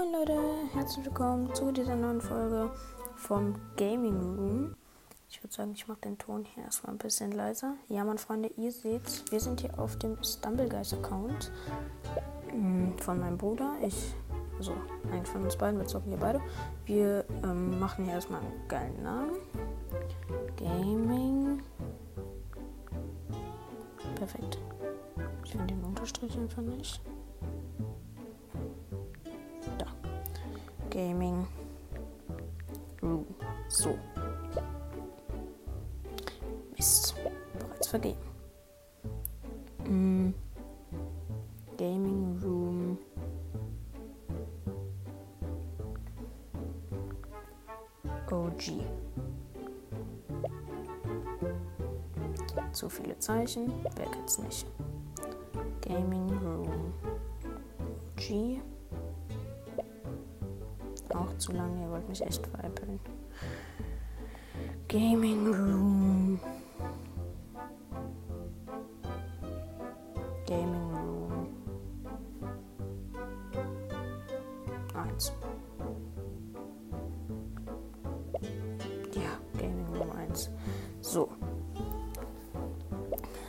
Moin Leute, herzlich willkommen zu dieser neuen Folge vom Gaming Room. Ich würde sagen, ich mache den Ton hier erstmal ein bisschen leiser. Ja, meine Freunde, ihr seht, wir sind hier auf dem Stumbleguys-Account mm, von meinem Bruder. Ich, also ein von uns beiden, wir zocken hier beide. Wir ähm, machen hier erstmal einen geilen Namen. Gaming. Perfekt. Ich finde den Unterstrich einfach nicht. Gaming Room. So. Mist. Bereits vergeben. Mm. Gaming Room. OG. Zu viele Zeichen. Wer kennt's nicht? Gaming Room. G. Auch zu lange, ihr wollt mich echt veräppeln. Gaming Room. Gaming Room. Eins. Ja, Gaming Room 1. So.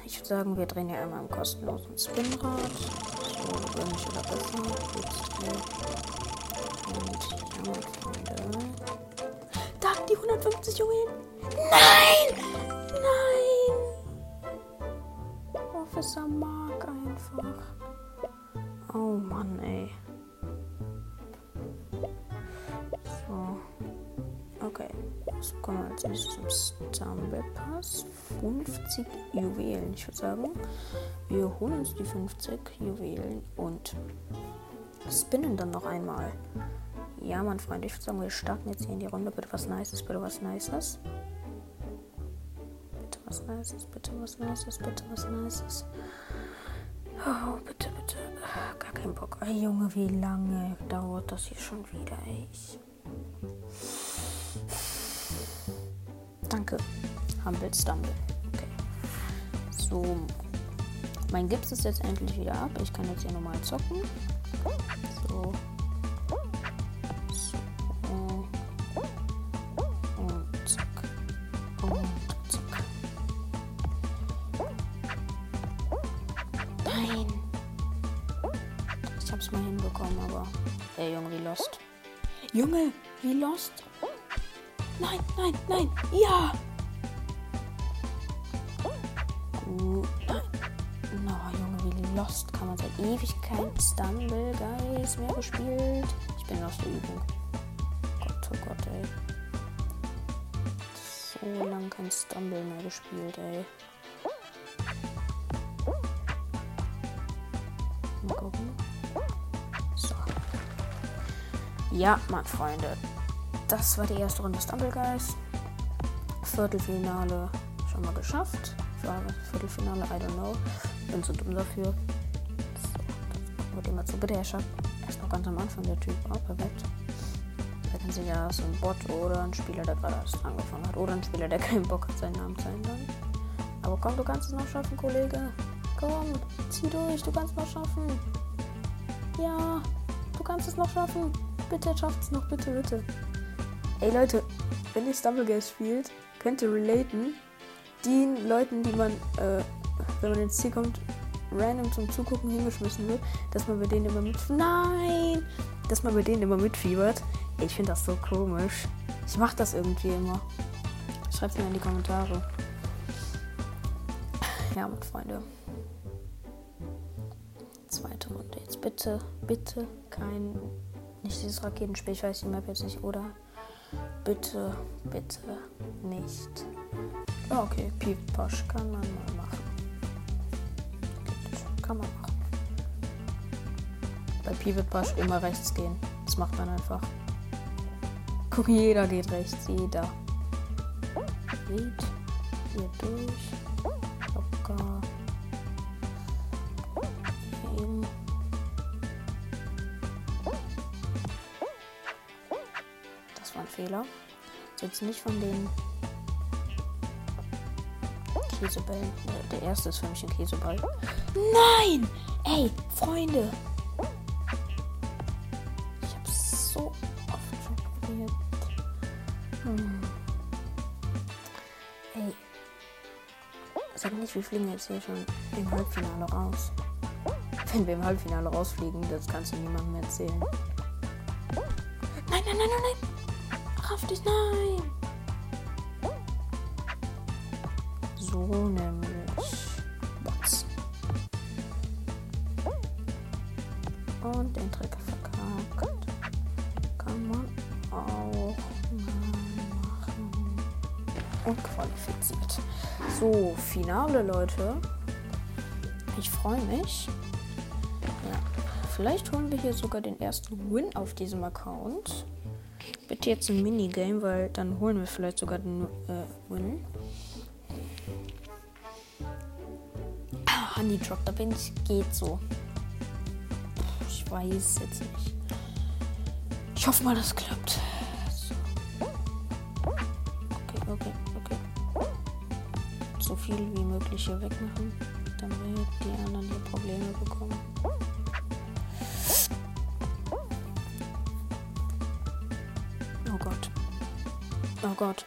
Ich würde sagen, wir drehen hier einmal im kostenlosen Spinrad. So, wenig oder besser. Jetzt. Und ja, Freunde. Da, die 150 Juwelen. Nein! Nein! Officer Mark einfach. Oh Mann, ey. So. Okay. Was kommen wir als nächstes zum Stumble Pass? 50 Juwelen. Ich würde sagen, wir holen uns die 50 Juwelen und spinnen dann noch einmal. Ja, mein Freund, ich würde sagen, wir starten jetzt hier in die Runde. Bitte was Nices, bitte was Nices. Bitte was Nices, bitte was Nices, bitte was Nices. Oh, bitte, bitte. Gar keinen Bock. Ey, Junge, wie lange dauert das hier schon wieder, ey? Danke. Humble Stumble. Okay. So. Mein Gips ist jetzt endlich wieder ab. Ich kann jetzt hier normal zocken. So. Lost. Junge, wie lost. Nein, nein, nein. Ja. Nein. No, Junge, wie lost kann man seit Ewigkeit Stumble Guys mehr gespielt. Ich bin aus der Übung. Gott, oh Gott, ey. So lang kein Stumble mehr gespielt, ey. Ja, meine Freunde. Das war die erste Runde Stumble Guys. Viertelfinale schon mal geschafft. Viertelfinale, I don't know. Bin zu dumm dafür. So, wird immer zu. Bitte, er erst noch ganz am Anfang der Typ. Oh, perfekt. Hätten sie ja so ein Bot oder ein Spieler, der gerade erst angefangen hat. Oder ein Spieler, der keinen Bock hat, seinen Namen zu ändern. Aber komm, du kannst es noch schaffen, Kollege. Komm, zieh durch, du kannst es noch schaffen. Ja, du kannst es noch schaffen. Bitte schafft es noch, bitte, bitte. Ey Leute, wenn ihr Stumbleguys spielt, könnt ihr relaten. Den Leuten, die man, äh, wenn man ins Ziel kommt, random zum Zugucken hingeschmissen wird, dass man bei denen immer mit. Nein! Dass man bei denen immer mitfiebert. Ey, ich finde das so komisch. Ich mach das irgendwie immer. Schreibt mir in die Kommentare. Ja, meine Freunde. Zweite Runde. Jetzt bitte, bitte kein. Nicht dieses Raketenspiel, ich weiß die Map jetzt nicht, oder? Bitte, bitte nicht. Ja, okay, Push kann man mal machen. Kann man machen. Bei Pivot Push immer rechts gehen. Das macht man einfach. Guck, jeder geht rechts, jeder. Geht hier durch. Locker. Fehler. Ist jetzt nicht von den oh, Käsebällen. Der erste ist für mich ein Käseball. Nein! Ey, Freunde! Ich hab's so oft schon probiert. Hm. Ey. Sag nicht, wir fliegen jetzt hier schon im Halbfinale raus. Wenn wir im Halbfinale rausfliegen, das kannst du niemandem erzählen. Nein, nein, nein, nein, nein! Dich, nein! So nämlich. Bots. Und den Trick verkackt. Kann man auch mal machen. Und qualifiziert. So, Finale, Leute. Ich freue mich. Vielleicht holen wir hier sogar den ersten Win auf diesem Account. Bitte jetzt ein Minigame, weil dann holen wir vielleicht sogar den äh, Win. Ah, Honey Drop, da bin ich, geht so. Ich weiß jetzt nicht. Ich hoffe mal, das klappt. So. Okay, okay, okay. So viel wie möglich hier wegmachen, damit die anderen hier Probleme bekommen. Gott.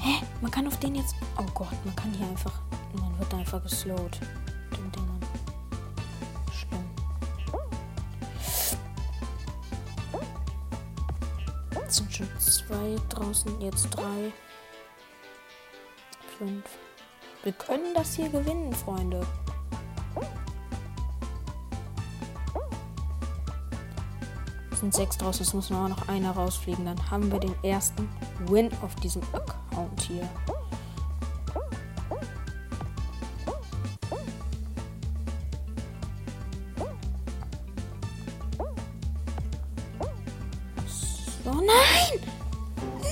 Hä? Man kann auf den jetzt. Oh Gott, man kann hier einfach. Man wird einfach geslowt. Den Dingern. Schlimm. Es sind schon zwei draußen, jetzt drei. Fünf. Wir können das hier gewinnen, Freunde. Sind sechs draußen, es muss nur noch einer rausfliegen. Dann haben wir den ersten Win auf diesem Account hier. So, nein!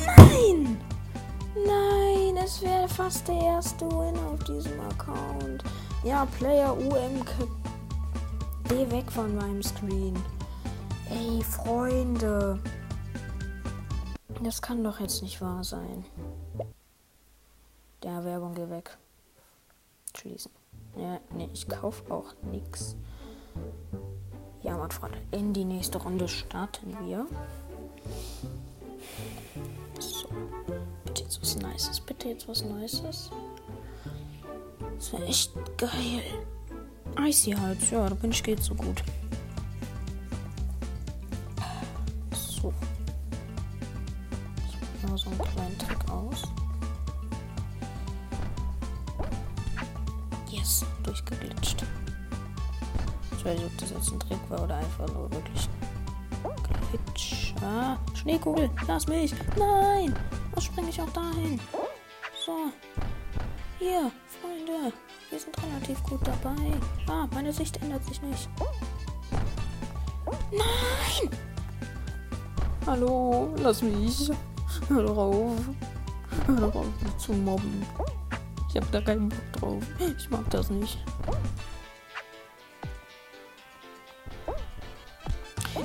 Nein! Nein, es wäre fast der erste Win auf diesem Account. Ja, Player UMK. Geh weg von meinem Screen. Ey, Freunde. Das kann doch jetzt nicht wahr sein. Der Werbung geh weg. Schließen. Ja, nee, ich kauf auch nix. Ja, mein Freunde, in die nächste Runde starten wir. So. Bitte jetzt was Nices. Bitte jetzt was Nices. Das wäre echt geil. Icy halt. Ja, da bin ich geht so gut. Ein Trick war oder einfach nur wirklich Glitch. Ah, Schneekugel, lass mich. Nein, was springe ich auch dahin? So. Hier, Freunde, wir sind relativ gut dabei. Ah, meine Sicht ändert sich nicht. Nein! Hallo, lass mich. Hör doch auf. Hör doch auf, mich zu mobben. Ich hab da keinen Bock drauf. Ich mag das nicht.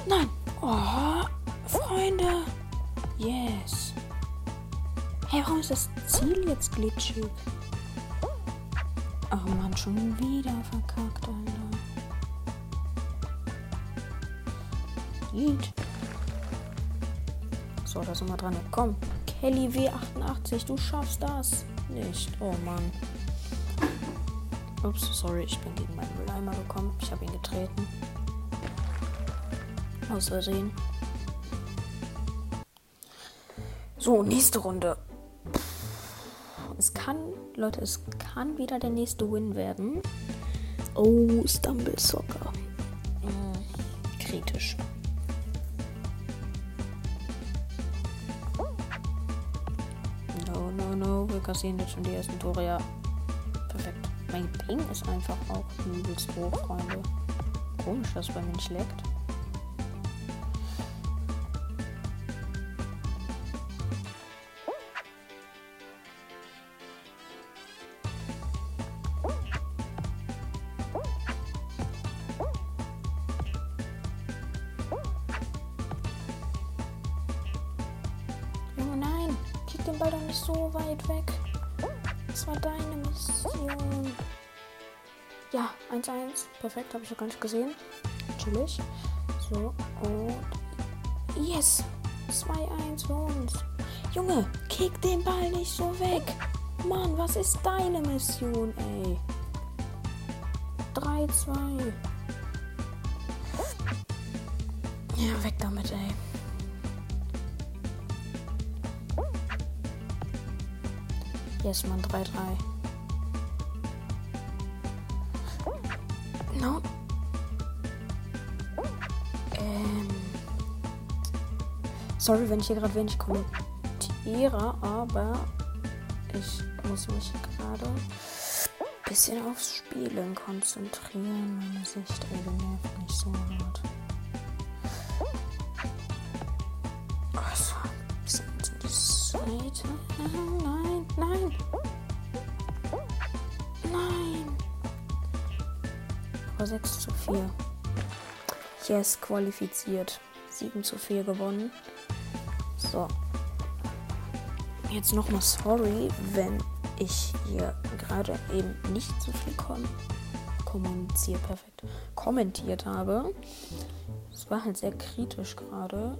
Nein! Oh, Freunde! Yes! Hey, warum ist das Ziel jetzt glitschig? Ach man, schon wieder verkackt, Alter. Geht. So, da sind wir dran. Komm, Kelly W88, du schaffst das nicht. Oh Mann. Ups, sorry, ich bin gegen meinen Mülleimer gekommen. Ich habe ihn getreten. Aus Versehen. So, nächste Runde. Es kann, Leute, es kann wieder der nächste Win werden. Oh, Stumble Soccer. Hm, kritisch. No, no, no. Wir kassieren jetzt schon die ersten Tore. Ja, perfekt. Mein Ping ist einfach auch übelst hoch, Freunde. Komisch, dass bei mir nicht den Ball doch nicht so weit weg. Das war deine Mission. Ja, 1-1. Perfekt, habe ich noch gar nicht gesehen. Chillig. So, und. Yes! 2-1 für uns. Junge, kick den Ball nicht so weg. Mann, was ist deine Mission, ey? 3-2. Ja, weg damit, ey. Yes, Mann, 3-3. No. Ähm. Sorry, wenn ich hier gerade wenig kommentiere, aber ich muss mich gerade ein bisschen aufs Spielen konzentrieren. Meine Sicht, nervt nicht so hart. Seite. Nein, nein. Nein. Aber 6 zu 4. Yes, qualifiziert. 7 zu 4 gewonnen. So. Jetzt nochmal sorry, wenn ich hier gerade eben nicht so viel kom kommuniziert, perfekt, kommentiert habe. Es war halt sehr kritisch gerade.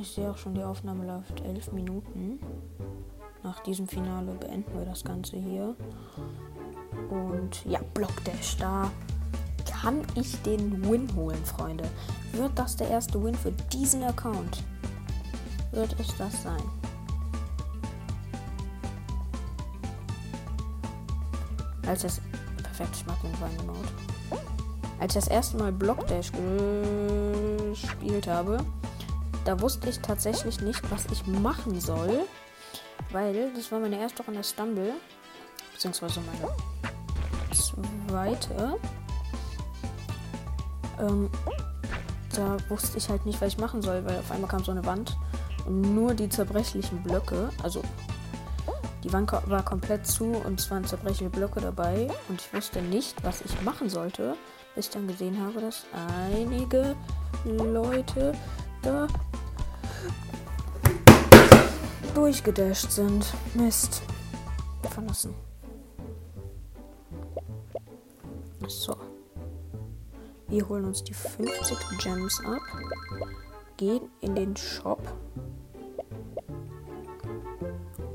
Ich sehe auch schon, die Aufnahme läuft 11 Minuten. Nach diesem Finale beenden wir das Ganze hier. Und ja, Blockdash, da kann ich den Win holen, Freunde. Wird das der erste Win für diesen Account? Wird es das sein? Als das. Perfekt, ich mag den Mode. Als ich das erste Mal Blockdash gespielt habe, da wusste ich tatsächlich nicht, was ich machen soll. Weil das war meine erste Runde Stumble. Beziehungsweise meine zweite. Ähm, da wusste ich halt nicht, was ich machen soll, weil auf einmal kam so eine Wand und nur die zerbrechlichen Blöcke, also die Wand war komplett zu und es waren zerbrechliche Blöcke dabei und ich wusste nicht, was ich machen sollte, bis ich dann gesehen habe, dass einige Leute da durchgedasht sind. Mist. Verlassen. So. Wir holen uns die 50 Gems ab. Gehen in den Shop.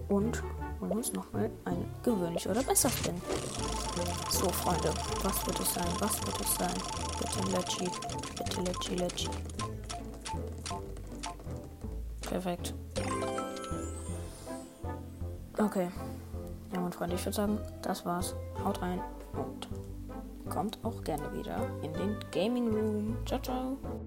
Und holen uns nochmal eine gewöhnliche oder besser Spin. So, Freunde. Was wird es sein? Was wird es sein? Bitte Leggy. Bitte Leggy, Leggy. Perfekt. Okay. Ja, mein Freunde, ich würde sagen, das war's. Haut rein und kommt auch gerne wieder in den Gaming Room. Ciao, ciao.